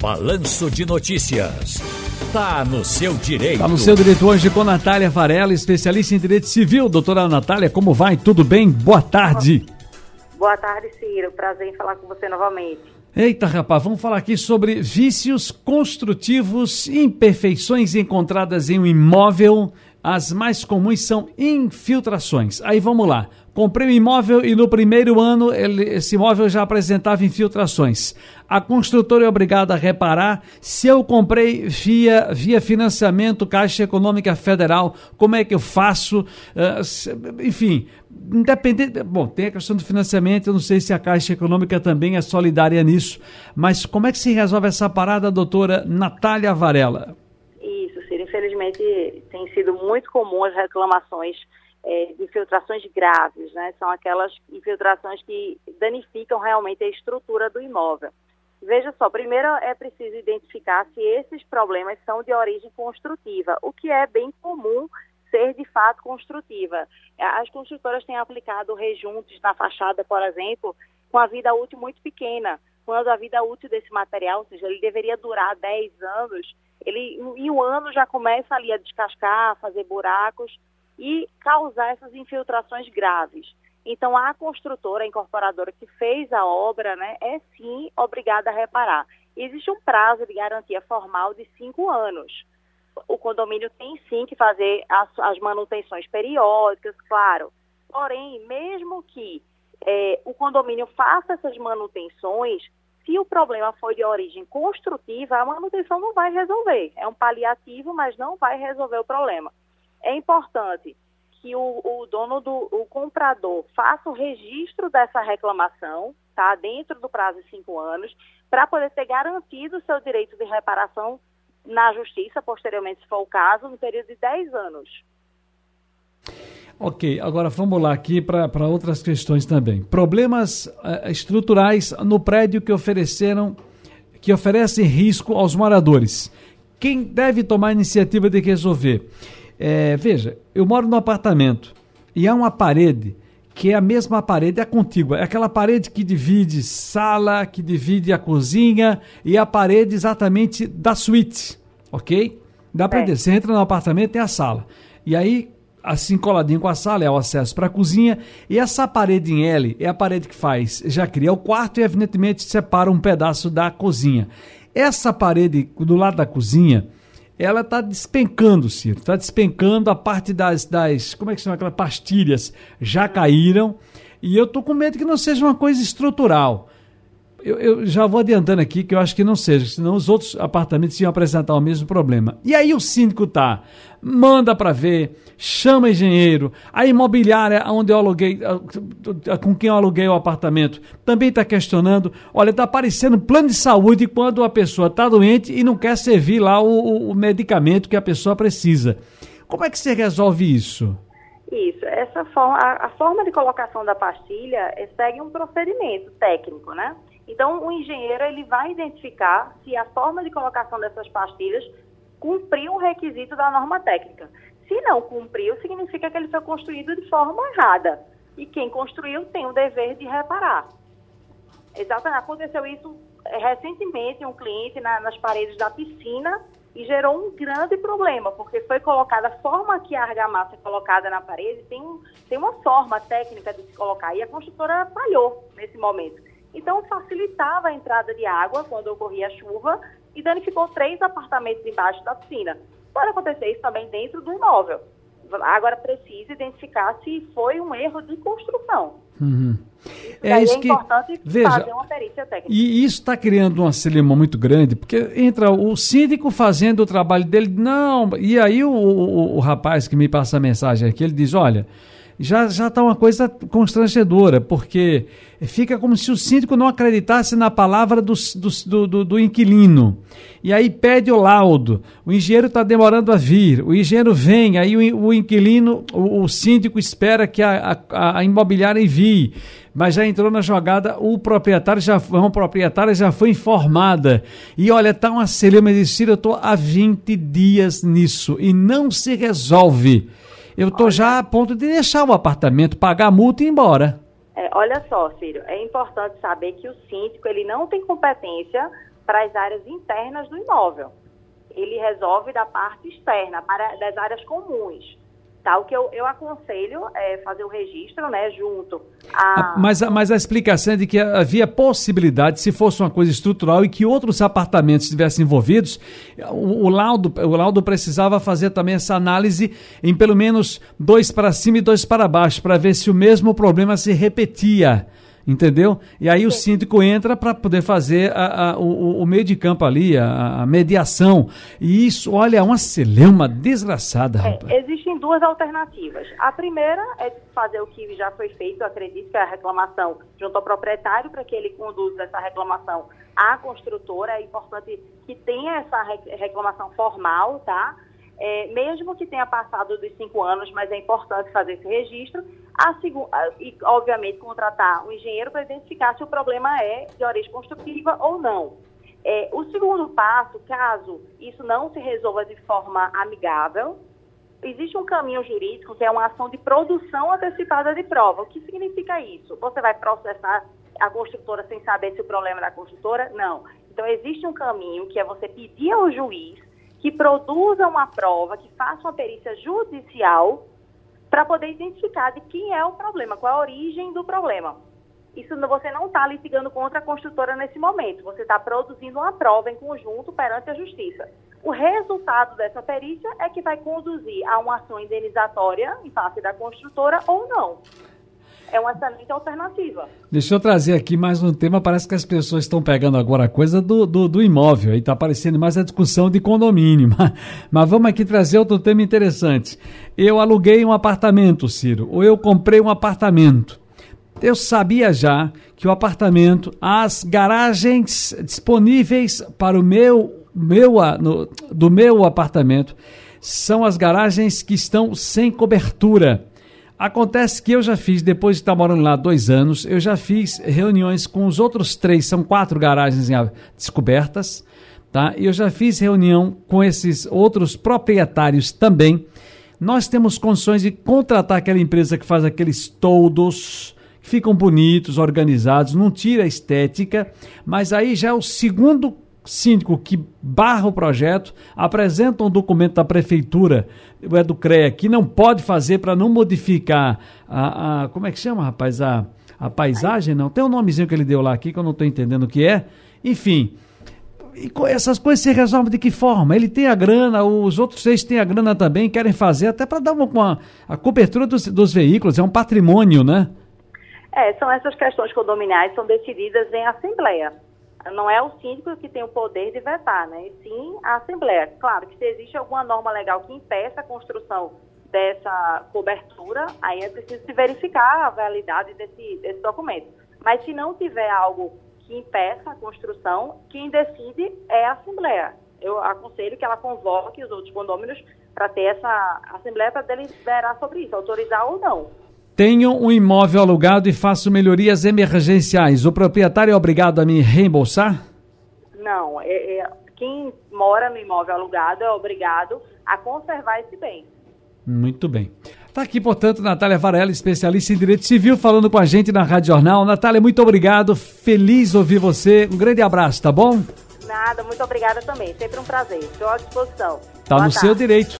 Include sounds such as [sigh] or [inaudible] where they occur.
Balanço de Notícias. Tá no seu direito. Tá no seu direito hoje com Natália Varela, especialista em direito civil. Doutora Natália, como vai? Tudo bem? Boa tarde. Boa tarde, Ciro. Prazer em falar com você novamente. Eita, rapaz, vamos falar aqui sobre vícios construtivos, imperfeições encontradas em um imóvel. As mais comuns são infiltrações. Aí vamos lá. Comprei um imóvel e no primeiro ano ele, esse imóvel já apresentava infiltrações. A construtora é obrigada a reparar. Se eu comprei via, via financiamento Caixa Econômica Federal, como é que eu faço? Uh, enfim, independente. Bom, tem a questão do financiamento, eu não sei se a Caixa Econômica também é solidária nisso. Mas como é que se resolve essa parada, doutora Natália Varela? Isso, Ciro. Infelizmente tem sido muito comum as reclamações é, de infiltrações graves, né? São aquelas infiltrações que danificam realmente a estrutura do imóvel. Veja só, primeiro é preciso identificar se esses problemas são de origem construtiva, o que é bem comum ser de fato construtiva. As construtoras têm aplicado rejuntos na fachada, por exemplo, com a vida útil muito pequena, quando a vida útil desse material, ou seja, ele deveria durar 10 anos, ele em um ano já começa ali a descascar, a fazer buracos, e causar essas infiltrações graves. Então, a construtora, a incorporadora que fez a obra, né, é sim obrigada a reparar. Existe um prazo de garantia formal de cinco anos. O condomínio tem sim que fazer as, as manutenções periódicas, claro. Porém, mesmo que é, o condomínio faça essas manutenções, se o problema foi de origem construtiva, a manutenção não vai resolver. É um paliativo, mas não vai resolver o problema. É importante que o, o dono do o comprador faça o registro dessa reclamação, tá? Dentro do prazo de cinco anos, para poder ter garantido o seu direito de reparação na justiça, posteriormente, se for o caso, no período de 10 anos. Ok, agora vamos lá aqui para outras questões também. Problemas uh, estruturais no prédio que ofereceram, que oferecem risco aos moradores. Quem deve tomar a iniciativa de resolver? É, veja, eu moro num apartamento e há uma parede que é a mesma parede, é contígua. É aquela parede que divide sala, que divide a cozinha e a parede exatamente da suíte, ok? Dá para é. Você entra no apartamento tem a sala. E aí, assim coladinho com a sala, é o acesso para a cozinha. E essa parede em L é a parede que faz, já cria o quarto e evidentemente separa um pedaço da cozinha. Essa parede do lado da cozinha, ela está despencando, Ciro. Está despencando a parte das, das. Como é que chama aquelas pastilhas? Já caíram. E eu estou com medo que não seja uma coisa estrutural. Eu, eu, já vou adiantando aqui que eu acho que não seja, senão os outros apartamentos iam apresentar o mesmo problema. E aí o síndico tá, manda para ver, chama engenheiro, a imobiliária onde eu aluguei, com quem eu aluguei o apartamento, também está questionando. Olha, está aparecendo plano de saúde quando a pessoa está doente e não quer servir lá o, o medicamento que a pessoa precisa. Como é que você resolve isso? Isso, essa forma, a, a forma de colocação da pastilha é, segue um procedimento técnico, né? Então, o engenheiro ele vai identificar se a forma de colocação dessas pastilhas cumpriu o requisito da norma técnica. Se não cumpriu, significa que ele foi construído de forma errada. E quem construiu tem o dever de reparar. Exatamente. Aconteceu isso eh, recentemente, um cliente na, nas paredes da piscina e gerou um grande problema, porque foi colocada a forma que a argamassa é colocada na parede, tem, tem uma forma técnica de se colocar, e a construtora falhou nesse momento. Então, facilitava a entrada de água quando ocorria a chuva e danificou três apartamentos embaixo da piscina. Pode acontecer isso também dentro do imóvel. Agora, precisa identificar se foi um erro de construção. Uhum. É, isso é importante que, veja, fazer uma perícia técnica. E isso está criando uma celema muito grande, porque entra o síndico fazendo o trabalho dele, não, e aí o, o, o rapaz que me passa a mensagem aqui, ele diz, olha, já já está uma coisa constrangedora, porque fica como se o síndico não acreditasse na palavra do, do, do, do inquilino. E aí pede o laudo, o engenheiro está demorando a vir, o engenheiro vem, aí o, o inquilino, o, o, síndico espera que a, a, a, imobiliária envie, mas já entrou na jogada, o proprietário já uma proprietária já foi informada. E olha, está uma celema de eu estou há 20 dias nisso e não se resolve. Eu estou já a ponto de deixar o apartamento, pagar a multa e ir embora. É, olha só, Círio, é importante saber que o síndico ele não tem competência para as áreas internas do imóvel. Ele resolve da parte externa, para das áreas comuns. O que eu, eu aconselho é fazer o registro, né, junto a... Mas, mas a explicação é de que havia possibilidade, se fosse uma coisa estrutural e que outros apartamentos estivessem envolvidos, o, o, laudo, o laudo precisava fazer também essa análise em pelo menos dois para cima e dois para baixo, para ver se o mesmo problema se repetia entendeu? E aí o síndico entra para poder fazer a, a, o, o, meio de campo ali, a, a, mediação. E isso, olha, é uma celeuma desgraçada. É, existem duas alternativas. A primeira é fazer o que já foi feito, acredito que é a reclamação junto ao proprietário, para que ele conduza essa reclamação à construtora. É importante que tenha essa reclamação formal, tá? É, mesmo que tenha passado dos cinco anos, mas é importante fazer esse registro, a, e, obviamente, contratar um engenheiro para identificar se o problema é de origem construtiva ou não. É, o segundo passo, caso isso não se resolva de forma amigável, existe um caminho jurídico que é uma ação de produção antecipada de prova. O que significa isso? Você vai processar a construtora sem saber se o problema é da construtora? Não. Então, existe um caminho que é você pedir ao juiz que produza uma prova, que faça uma perícia judicial para poder identificar de quem é o problema, qual a origem do problema. Isso você não está litigando contra a construtora nesse momento, você está produzindo uma prova em conjunto perante a justiça. O resultado dessa perícia é que vai conduzir a uma ação indenizatória em face da construtora ou não é uma excelente alternativa. Deixa eu trazer aqui mais um tema. Parece que as pessoas estão pegando agora a coisa do, do, do imóvel. Aí está aparecendo mais a discussão de condomínio. [laughs] Mas, mas, vamos aqui trazer outro tema interessante. Eu aluguei um apartamento, Ciro, ou eu comprei um apartamento. Eu sabia já que o apartamento, as garagens disponíveis para o meu, meu no, do meu apartamento são as garagens que estão sem cobertura. Acontece que eu já fiz, depois de estar morando lá dois anos, eu já fiz reuniões com os outros três, são quatro garagens descobertas, tá? E eu já fiz reunião com esses outros proprietários também. Nós temos condições de contratar aquela empresa que faz aqueles toldos, que ficam bonitos, organizados, não tira a estética, mas aí já é o segundo síndico que barra o projeto, apresenta um documento da prefeitura, do CREA, que não pode fazer para não modificar a, a, Como é que chama, rapaz? A, a paisagem, não? Tem um nomezinho que ele deu lá aqui que eu não estou entendendo o que é. Enfim. E essas coisas se resolvem de que forma? Ele tem a grana, os outros seis têm a grana também, querem fazer até para dar uma, uma, a cobertura dos, dos veículos, é um patrimônio, né? É, são essas questões condominiais são decididas em assembleia não é o síndico que tem o poder de vetar, né? E sim a Assembleia. Claro que se existe alguma norma legal que impeça a construção dessa cobertura, aí é preciso se verificar a validade desse, desse documento. Mas se não tiver algo que impeça a construção, quem decide é a Assembleia. Eu aconselho que ela convoque os outros condôminos para ter essa Assembleia para deliberar sobre isso, autorizar ou não. Tenho um imóvel alugado e faço melhorias emergenciais. O proprietário é obrigado a me reembolsar? Não. É, é, quem mora no imóvel alugado é obrigado a conservar esse bem. Muito bem. Está aqui, portanto, Natália Varela, especialista em Direito Civil, falando com a gente na Rádio Jornal. Natália, muito obrigado. Feliz ouvir você. Um grande abraço, tá bom? Nada, muito obrigada também. Sempre um prazer. Estou à disposição. Está no tarde. seu direito.